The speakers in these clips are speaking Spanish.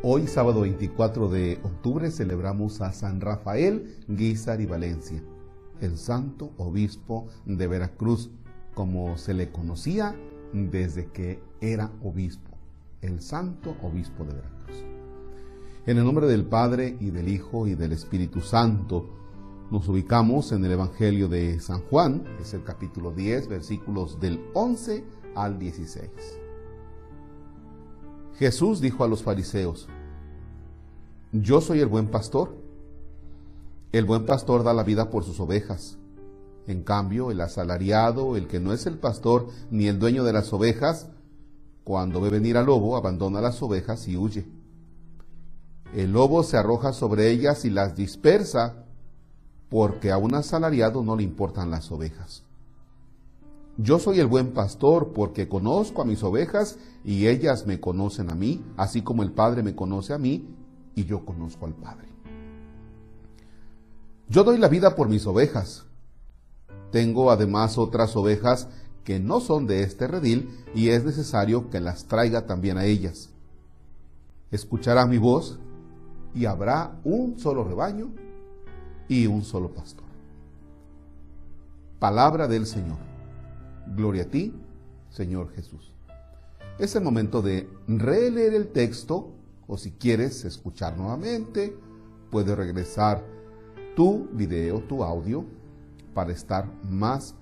Hoy, sábado 24 de octubre, celebramos a San Rafael Guízar y Valencia, el santo obispo de Veracruz, como se le conocía desde que era obispo, el santo obispo de Veracruz. En el nombre del Padre y del Hijo y del Espíritu Santo, nos ubicamos en el Evangelio de San Juan, es el capítulo 10, versículos del 11 al 16. Jesús dijo a los fariseos, Yo soy el buen pastor. El buen pastor da la vida por sus ovejas. En cambio, el asalariado, el que no es el pastor ni el dueño de las ovejas, cuando ve venir al lobo, abandona las ovejas y huye. El lobo se arroja sobre ellas y las dispersa, porque a un asalariado no le importan las ovejas. Yo soy el buen pastor porque conozco a mis ovejas y ellas me conocen a mí, así como el Padre me conoce a mí y yo conozco al Padre. Yo doy la vida por mis ovejas. Tengo además otras ovejas que no son de este redil y es necesario que las traiga también a ellas. Escuchará mi voz y habrá un solo rebaño y un solo pastor. Palabra del Señor. Gloria a ti, Señor Jesús. Es el momento de releer el texto o si quieres escuchar nuevamente, puedes regresar tu video, tu audio, para estar más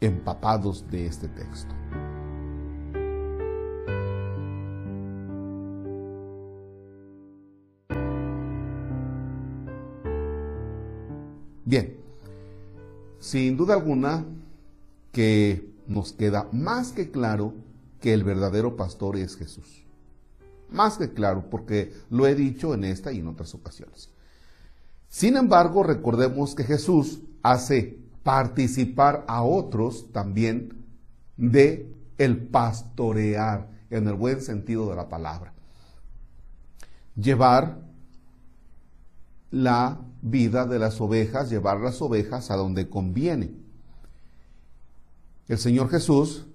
empapados de este texto. Bien, sin duda alguna, que nos queda más que claro que el verdadero pastor es Jesús. Más que claro, porque lo he dicho en esta y en otras ocasiones. Sin embargo, recordemos que Jesús hace participar a otros también de el pastorear en el buen sentido de la palabra. Llevar la vida de las ovejas, llevar las ovejas a donde conviene. El Señor Jesús,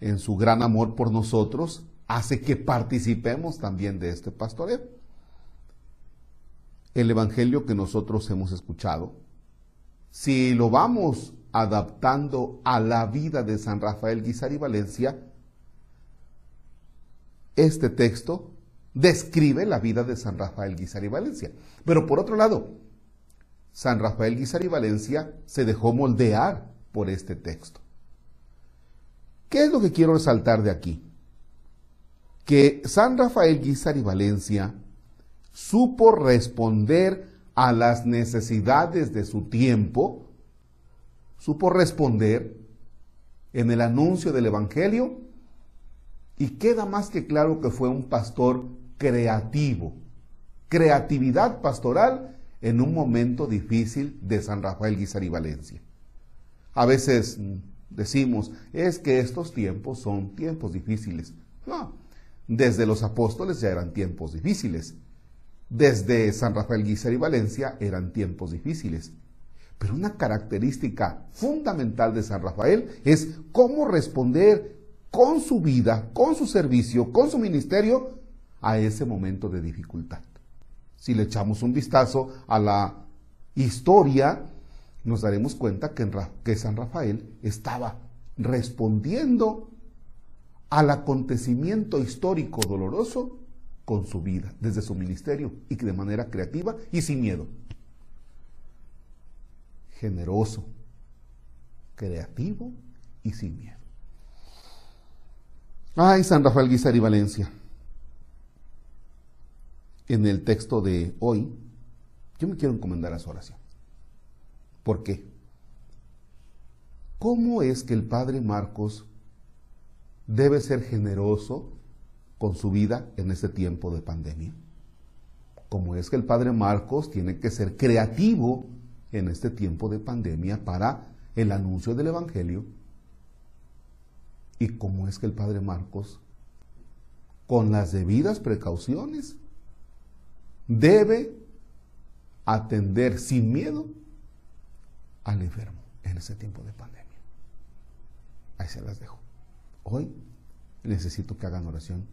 en su gran amor por nosotros, hace que participemos también de este pastoreo. El Evangelio que nosotros hemos escuchado, si lo vamos adaptando a la vida de San Rafael Guizar y Valencia, este texto describe la vida de San Rafael Guizar y Valencia. Pero por otro lado, San Rafael Guizar y Valencia se dejó moldear por este texto. ¿Qué es lo que quiero resaltar de aquí? Que San Rafael Guizar y Valencia supo responder a las necesidades de su tiempo, supo responder en el anuncio del Evangelio y queda más que claro que fue un pastor creativo, creatividad pastoral en un momento difícil de San Rafael Guizar y Valencia. A veces decimos, es que estos tiempos son tiempos difíciles. No, desde los apóstoles ya eran tiempos difíciles. Desde San Rafael Guizar y Valencia eran tiempos difíciles. Pero una característica fundamental de San Rafael es cómo responder con su vida, con su servicio, con su ministerio a ese momento de dificultad. Si le echamos un vistazo a la historia nos daremos cuenta que, San Rafael estaba respondiendo al acontecimiento histórico doloroso con su vida, desde su ministerio, y de manera creativa y sin miedo. Generoso, creativo y sin miedo. Ay, San Rafael Guizar y Valencia. En el texto de hoy, yo me quiero encomendar a su oración. ¿Por qué? ¿Cómo es que el padre Marcos debe ser generoso con su vida en este tiempo de pandemia? ¿Cómo es que el padre Marcos tiene que ser creativo en este tiempo de pandemia para el anuncio del Evangelio? ¿Y cómo es que el padre Marcos, con las debidas precauciones, debe atender sin miedo al enfermo en ese tiempo de pandemia. Ahí se las dejo. Hoy necesito que hagan oración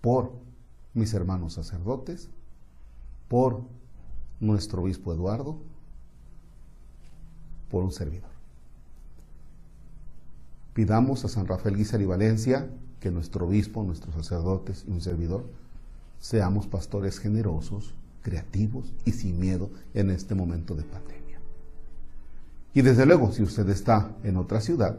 por mis hermanos sacerdotes, por nuestro obispo Eduardo, por un servidor. Pidamos a San Rafael Guizar y Valencia que nuestro obispo, nuestros sacerdotes y un servidor seamos pastores generosos, creativos y sin miedo en este momento de pandemia. Y desde luego, si usted está en otra ciudad,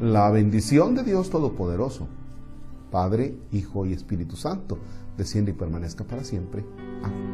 La bendición de Dios Todopoderoso, Padre, Hijo y Espíritu Santo, desciende y permanezca para siempre. Amén.